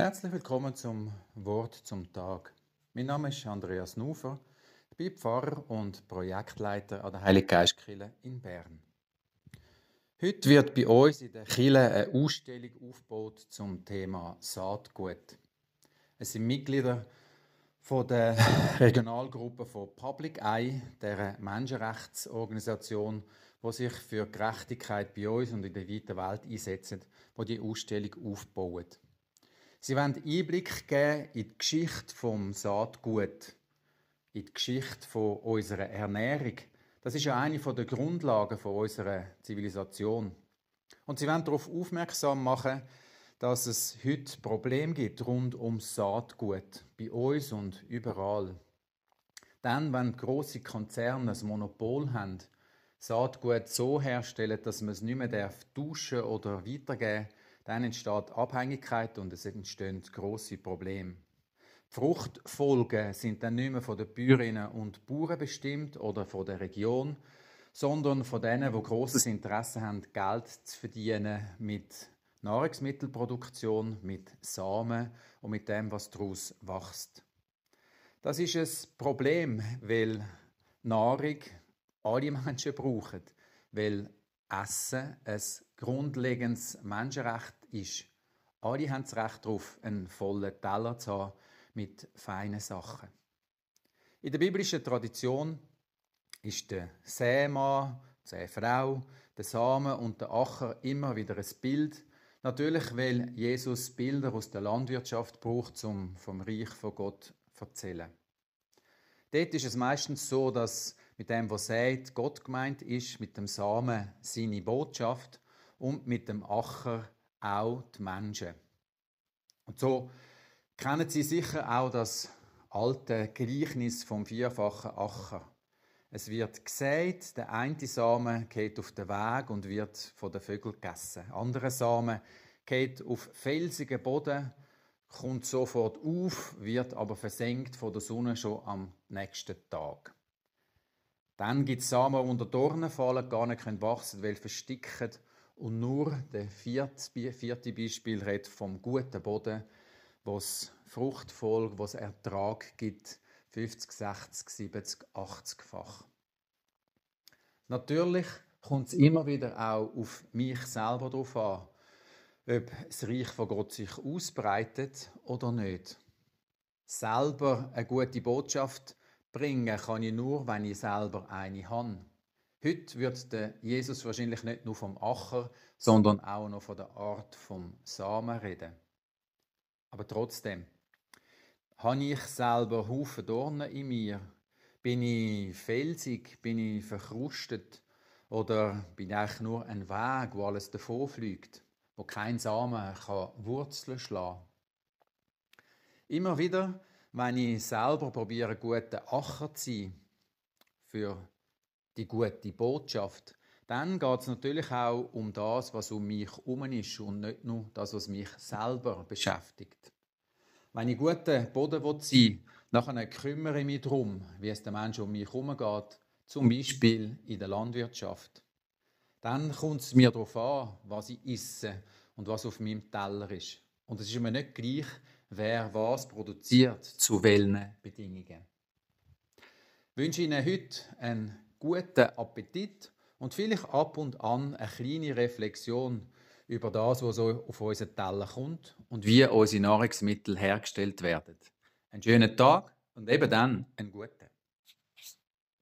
Herzlich willkommen zum Wort zum Tag. Mein Name ist Andreas Nufer. Ich bin Pfarrer und Projektleiter an der Heiliggeistkirche in Bern. Heute wird bei uns in der Kirche eine Ausstellung aufgebaut zum Thema Saatgut. Es sind Mitglieder von der Regionalgruppe von Public Eye, der Menschenrechtsorganisation, die sich für Gerechtigkeit bei uns und in der weiten Welt einsetzt, die die Ausstellung aufbaut. Sie wollen Einblick geben in die Geschichte vom Saatgut, in die Geschichte von unserer Ernährung. Das ist ja eine der Grundlagen von unserer Zivilisation. Und sie wollen darauf aufmerksam machen, dass es heute Probleme gibt rund ums Saatgut, bei uns und überall. Dann, wenn große Konzerne ein Monopol haben, Saatgut so herstellen, dass man es nicht mehr tauschen oder weitergeben darf, dann entsteht Abhängigkeit und es entstehen große Probleme. Fruchtfolgen sind dann nicht mehr von den Bäuerinnen und Bauern bestimmt oder von der Region, sondern von denen, die großes Interesse haben, Geld zu verdienen mit Nahrungsmittelproduktion, mit Samen und mit dem, was daraus wächst. Das ist ein Problem, weil Nahrung alle Menschen brauchen, weil Essen ein grundlegendes Menschenrecht ist. Alle haben das Recht darauf, einen vollen Teller zu haben mit feinen Sachen. In der biblischen Tradition ist der Sämann, die Säfrau, der Samen und der Acher immer wieder ein Bild. Natürlich, weil Jesus Bilder aus der Landwirtschaft braucht, um vom Reich von Gott zu erzählen. Dort ist es meistens so, dass mit dem, was sagt, Gott gemeint ist, mit dem Samen seine Botschaft und mit dem Acher auch die Menschen. Und so kennen Sie sicher auch das alte Gleichnis vom vierfachen Acher. Es wird gesagt, der eine Samen geht auf den Weg und wird von den Vögeln gegessen. Andere Samen geht auf felsigen Boden kommt sofort auf, wird aber versenkt von der Sonne schon am nächsten Tag. Dann gibt es Samen, die unter Dornen fallen, gar nicht wachsen können, weil versticken. Und nur der vierte, vierte Beispiel redet vom guten Boden, wo es Fruchtfolge, wo es Ertrag gibt, 50, 60, 70, 80-fach. Natürlich kommt es immer wieder auch auf mich selber drauf an, ob das Reich von Gott sich ausbreitet oder nicht. Selber eine gute Botschaft bringen kann ich nur, wenn ich selber eine habe. Heute wird der Jesus wahrscheinlich nicht nur vom Acher, sondern auch noch von der Art vom Samen reden. Aber trotzdem, habe ich selber Haufen Dornen in mir? Bin ich felsig? Bin ich verkrustet? Oder bin ich nur ein Weg, wo alles davonfliegt? wo kein Samen kann Wurzeln schlagen Immer wieder, wenn ich selber probiere, guter Acher zu sein für die gute Botschaft, dann geht es natürlich auch um das, was um mich herum ist und nicht nur das, was mich selber beschäftigt. Wenn ich guter Boden sein will, nachher kümmere ich mich darum, wie es den Menschen um mich herum geht, zum Beispiel in der Landwirtschaft. Dann kommt es mir darauf an, was ich esse und was auf meinem Teller ist. Und es ist mir nicht gleich, wer was produziert, zu welchen Bedingungen. Ich wünsche Ihnen heute einen guten Appetit und vielleicht ab und an eine kleine Reflexion über das, was so auf unseren Teller kommt und wie unsere Nahrungsmittel hergestellt werden. Einen schönen Tag und eben dann einen guten.